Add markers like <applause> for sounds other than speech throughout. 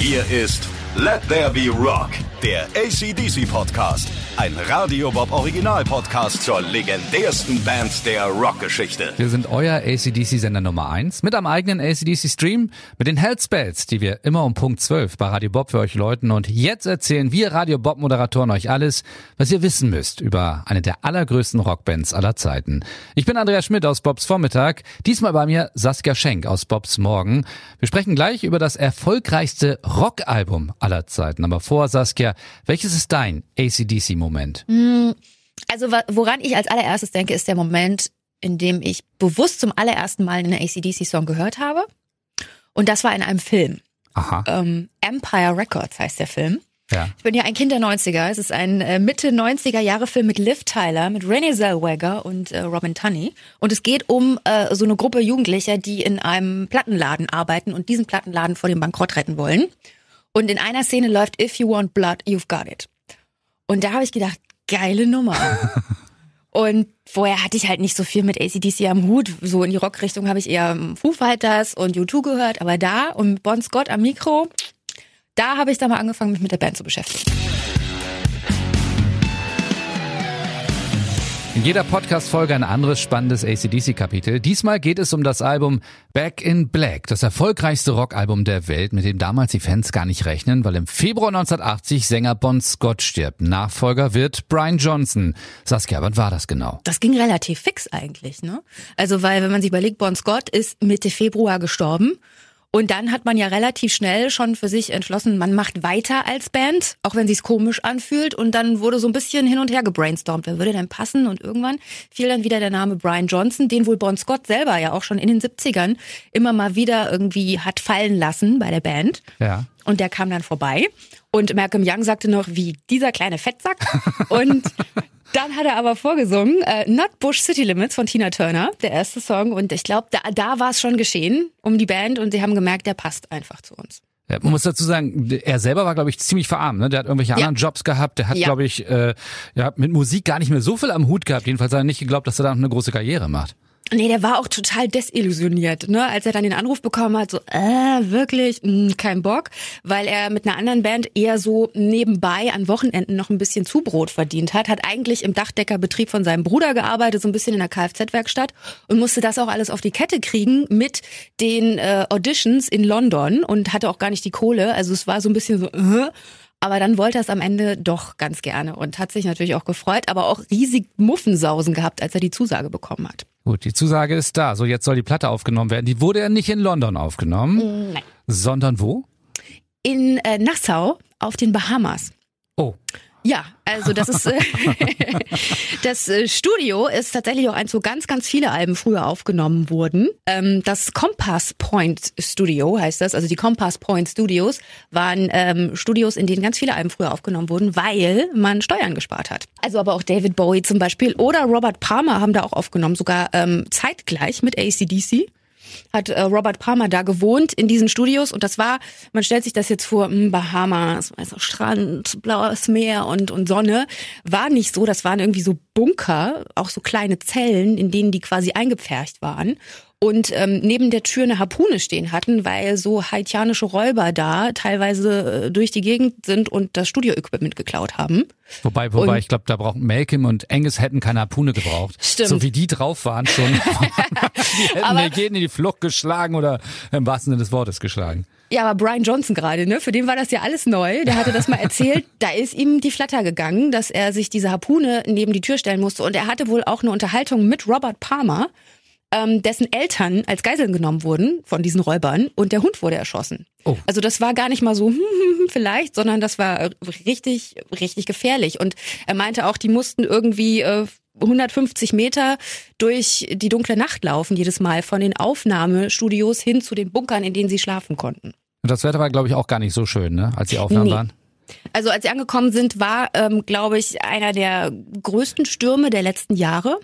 Hier ist Let There Be Rock, der ACDC Podcast. Ein Radio Bob Original Podcast zur legendärsten Band der Rockgeschichte. Wir sind euer ACDC-Sender Nummer 1 mit einem eigenen ACDC-Stream mit den Health Spells, die wir immer um Punkt 12 bei Radio Bob für euch läuten. Und jetzt erzählen wir Radio Bob-Moderatoren euch alles, was ihr wissen müsst über eine der allergrößten Rockbands aller Zeiten. Ich bin Andreas Schmidt aus Bobs Vormittag, diesmal bei mir Saskia Schenk aus Bobs Morgen. Wir sprechen gleich über das erfolgreichste Rockalbum aller Zeiten. Aber vor, Saskia, welches ist dein ACDC-Moment? Also woran ich als allererstes denke, ist der Moment, in dem ich bewusst zum allerersten Mal einen ACDC-Song gehört habe. Und das war in einem Film. Aha. Ähm, Empire Records heißt der Film. Ja. Ich bin ja ein Kind der 90er. Es ist ein äh, Mitte 90er Jahre Film mit Liv Tyler, mit Renee Zellweger und äh, Robin Tunney. Und es geht um äh, so eine Gruppe Jugendlicher, die in einem Plattenladen arbeiten und diesen Plattenladen vor dem Bankrott retten wollen. Und in einer Szene läuft If you want blood, you've got it. Und da habe ich gedacht, geile Nummer. <laughs> Und vorher hatte ich halt nicht so viel mit ACDC am Hut. So in die Rockrichtung habe ich eher Foo Fighters und U2 gehört. Aber da und Bon Scott am Mikro, da habe ich dann mal angefangen, mich mit der Band zu beschäftigen. In jeder Podcast-Folge ein anderes spannendes ACDC-Kapitel. Diesmal geht es um das Album Back in Black, das erfolgreichste Rockalbum der Welt, mit dem damals die Fans gar nicht rechnen, weil im Februar 1980 Sänger Bon Scott stirbt. Nachfolger wird Brian Johnson. Saskia, wann war das genau? Das ging relativ fix eigentlich, ne? Also, weil, wenn man sich überlegt, Bon Scott ist Mitte Februar gestorben. Und dann hat man ja relativ schnell schon für sich entschlossen, man macht weiter als Band, auch wenn sich's komisch anfühlt. Und dann wurde so ein bisschen hin und her gebrainstormt, wer würde denn passen? Und irgendwann fiel dann wieder der Name Brian Johnson, den wohl Bon Scott selber ja auch schon in den 70ern immer mal wieder irgendwie hat fallen lassen bei der Band. Ja. Und der kam dann vorbei. Und Malcolm Young sagte noch, wie dieser kleine Fettsack. <laughs> Und dann hat er aber vorgesungen, äh, Not Bush City Limits von Tina Turner, der erste Song. Und ich glaube, da, da war es schon geschehen um die Band und sie haben gemerkt, der passt einfach zu uns. Ja, man muss dazu sagen, er selber war, glaube ich, ziemlich verarmt. Ne? Der hat irgendwelche anderen Jobs gehabt. Der hat, Ja. glaube ich, äh, ja, mit Musik gar nicht mehr so viel am Hut gehabt. Jedenfalls hat er nicht geglaubt, dass er da noch eine große Karriere macht. Nee, der war auch total desillusioniert, ne? Als er dann den Anruf bekommen hat, so, äh, wirklich, mh, kein Bock, weil er mit einer anderen Band eher so nebenbei an Wochenenden noch ein bisschen Zubrot verdient hat, hat eigentlich im Dachdeckerbetrieb von seinem Bruder gearbeitet, so ein bisschen in der Kfz-Werkstatt und musste das auch alles auf die Kette kriegen mit den äh, Auditions in London und hatte auch gar nicht die Kohle. Also es war so ein bisschen so, äh, aber dann wollte er es am Ende doch ganz gerne und hat sich natürlich auch gefreut, aber auch riesig Muffensausen gehabt, als er die Zusage bekommen hat. Gut, die Zusage ist da. So, jetzt soll die Platte aufgenommen werden. Die wurde ja nicht in London aufgenommen, Nein. sondern wo? In äh, Nassau auf den Bahamas. Oh, Ja, also das ist <laughs> <laughs> das äh, Studio ist tatsächlich auch eins, wo ganz, ganz viele Alben früher aufgenommen wurden. Ähm, das Compass Point Studio heißt das, also die Compass Point Studios waren ähm, Studios, in denen ganz viele Alben früher aufgenommen wurden, weil man Steuern gespart hat. Also aber auch David Bowie zum Beispiel oder Robert Palmer haben da auch aufgenommen, sogar ähm, zeitgleich mit ACDC hat äh, Robert Palmer da gewohnt in diesen Studios. Und das war, man stellt sich das jetzt vor, mh, Bahamas, weißt du, Strand, blaues Meer und, und Sonne, war nicht so, das waren irgendwie so Bunker, auch so kleine Zellen, in denen die quasi eingepfercht waren und ähm, neben der Tür eine Harpune stehen hatten, weil so haitianische Räuber da teilweise äh, durch die Gegend sind und das Studio-Equipment geklaut haben. wobei, wobei, Und- ich glaube, da brauchen Malcolm und Angus hätten keine Harpune gebraucht. Stimmt. So wie die drauf waren schon. <laughs> die hätten Aber- jeden in die Flucht geschlagen oder im wahrsten Sinne des Wortes geschlagen. Ja, aber Brian Johnson gerade, ne? Für den war das ja alles neu. Der hatte das mal erzählt. <laughs> Da ist ihm die Flatter gegangen, dass er sich diese Harpune neben die Tür stellen musste. Und er hatte wohl auch eine Unterhaltung mit Robert Palmer, ähm, dessen Eltern als Geiseln genommen wurden von diesen Räubern und der Hund wurde erschossen. Oh. Also das war gar nicht mal so <laughs> hm, hm, hm, vielleicht, sondern das war richtig, richtig gefährlich. Und er meinte auch, die mussten irgendwie äh, 150 Meter durch die dunkle Nacht laufen, jedes Mal von den Aufnahmestudios hin zu den Bunkern, in denen sie schlafen konnten. Und das Wetter war, glaube ich, auch gar nicht so schön, ne? als die Aufnahmen Nee. waren. Also als sie angekommen sind, war, ähm, glaube ich, einer der größten Stürme der letzten Jahre.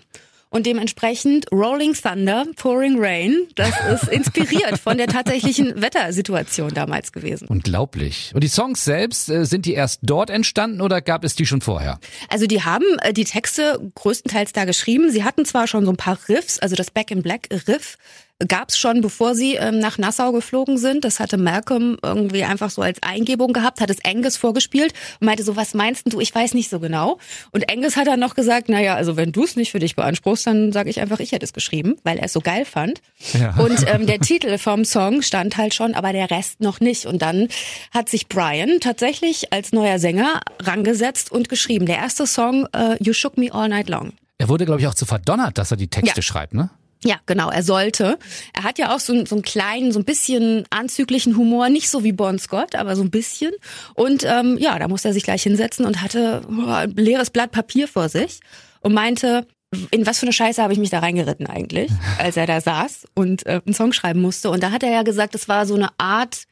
Und dementsprechend Rolling Thunder, Pouring Rain, das ist <laughs> inspiriert von der tatsächlichen Wettersituation damals gewesen. Unglaublich. Und die Songs selbst, äh, sind die erst dort entstanden oder gab es die schon vorher? Also die haben äh, die Texte größtenteils da geschrieben. Sie hatten zwar schon so ein paar Riffs, also das Back in Black Riff gab's schon, bevor sie ähm, nach Nassau geflogen sind. Das hatte Malcolm irgendwie einfach so als Eingebung gehabt, hat es Angus vorgespielt und meinte so, was meinst du? Ich weiß nicht so genau. Und Angus hat dann noch gesagt, naja, also wenn du es nicht für dich beanspruchst, dann sage ich einfach, ich hätte es geschrieben, weil er es so geil fand. Ja. Und ähm, der <laughs> Titel vom Song stand halt schon, aber der Rest noch nicht. Und dann hat sich Brian tatsächlich als neuer Sänger rangesetzt und geschrieben. Der erste Song, äh, You Shook Me All Night Long. Er wurde, glaube ich, auch zu verdonnert, dass er die Texte ja. schreibt, ne? Ja, genau, er sollte. Er hat ja auch so, so einen kleinen, so ein bisschen anzüglichen Humor, nicht so wie Bon Scott, aber so ein bisschen. Und ähm, ja, da musste er sich gleich hinsetzen und hatte oh, ein leeres Blatt Papier vor sich und meinte, in was für eine Scheiße habe ich mich da reingeritten eigentlich, als er da saß und äh, einen Song schreiben musste. Und da hat er ja gesagt, es war so eine Art,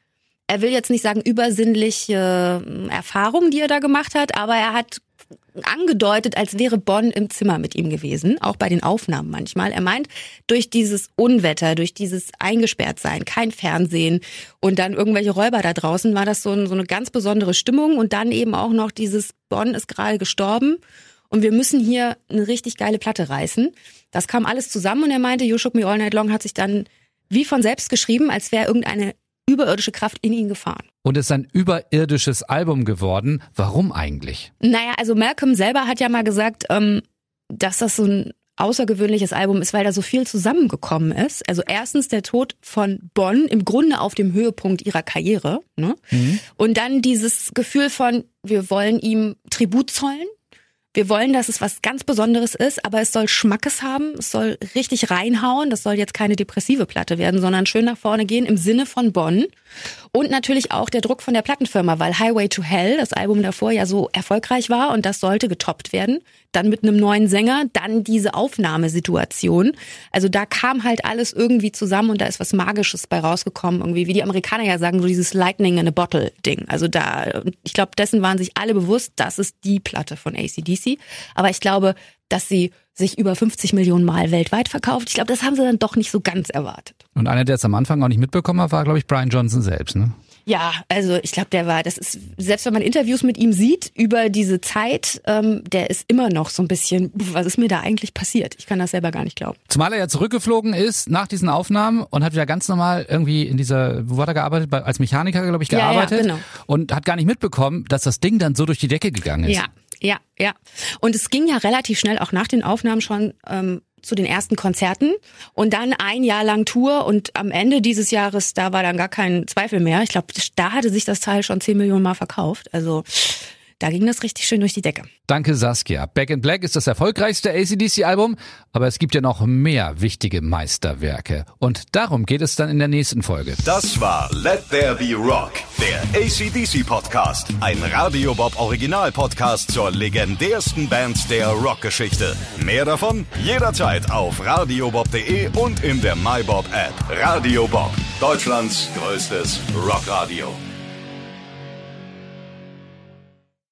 er will jetzt nicht sagen übersinnliche äh, Erfahrung, die er da gemacht hat, aber er hat angedeutet, als wäre Bonn im Zimmer mit ihm gewesen, auch bei den Aufnahmen manchmal. Er meint, durch dieses Unwetter, durch dieses Eingesperrtsein, kein Fernsehen und dann irgendwelche Räuber da draußen, war das so, ein, so eine ganz besondere Stimmung und dann eben auch noch dieses Bonn ist gerade gestorben und wir müssen hier eine richtig geile Platte reißen. Das kam alles zusammen und er meinte, You Shook Me All Night Long hat sich dann wie von selbst geschrieben, als wäre irgendeine überirdische Kraft in ihn gefahren. Und es ist ein überirdisches Album geworden. Warum eigentlich? Naja, also Malcolm selber hat ja mal gesagt, ähm, dass das so ein außergewöhnliches Album ist, weil da so viel zusammengekommen ist. Also erstens der Tod von Bonn im Grunde auf dem Höhepunkt ihrer Karriere. Ne? Mhm. Und dann dieses Gefühl von, wir wollen ihm Tribut zollen. Wir wollen, dass es was ganz Besonderes ist, aber es soll Schmackes haben, es soll richtig reinhauen. Das soll jetzt keine depressive Platte werden, sondern schön nach vorne gehen im Sinne von Bonn. Und natürlich auch der Druck von der Plattenfirma, weil Highway to Hell, das Album davor, ja so erfolgreich war und das sollte getoppt werden. Dann mit einem neuen Sänger, dann diese Aufnahmesituation. Also da kam halt alles irgendwie zusammen und da ist was Magisches bei rausgekommen. Irgendwie, wie die Amerikaner ja sagen, so dieses Lightning in a Bottle Ding. Also da, ich glaube, dessen waren sich alle bewusst, das ist die Platte von ACDC. Aber ich glaube, dass sie sich über 50 Millionen Mal weltweit verkauft. Ich glaube, das haben sie dann doch nicht so ganz erwartet. Und einer, der es am Anfang auch nicht mitbekommen hat, war, glaube ich, Brian Johnson selbst, ne? Ja, also ich glaube, der war, das ist, selbst wenn man Interviews mit ihm sieht über diese Zeit, ähm, der ist immer noch so ein bisschen, was ist mir da eigentlich passiert? Ich kann das selber gar nicht glauben. Zumal er ja zurückgeflogen ist nach diesen Aufnahmen und hat wieder ganz normal irgendwie in dieser, wo hat er gearbeitet? Als Mechaniker, glaube ich, gearbeitet. Ja, ja, genau. Und hat gar nicht mitbekommen, dass das Ding dann so durch die Decke gegangen ist. Ja, ja, ja. Und es ging ja relativ schnell auch nach den Aufnahmen schon ähm, zu den ersten Konzerten und dann ein Jahr lang Tour und am Ende dieses Jahres, da war dann gar kein Zweifel mehr. Ich glaube, da hatte sich das Teil schon 10 Millionen Mal verkauft. Also da ging das richtig schön durch die Decke. Danke Saskia. Back in Black ist das erfolgreichste ACDC-Album, aber es gibt ja noch mehr wichtige Meisterwerke. Und darum geht es dann in der nächsten Folge. Das war Let There Be Rock, der ACDC-Podcast. Ein Radio Bob Original-Podcast zur legendärsten Band der Rockgeschichte. Mehr davon jederzeit auf radiobob.de und in der MyBob-App. Radio Bob, Deutschlands größtes Rockradio.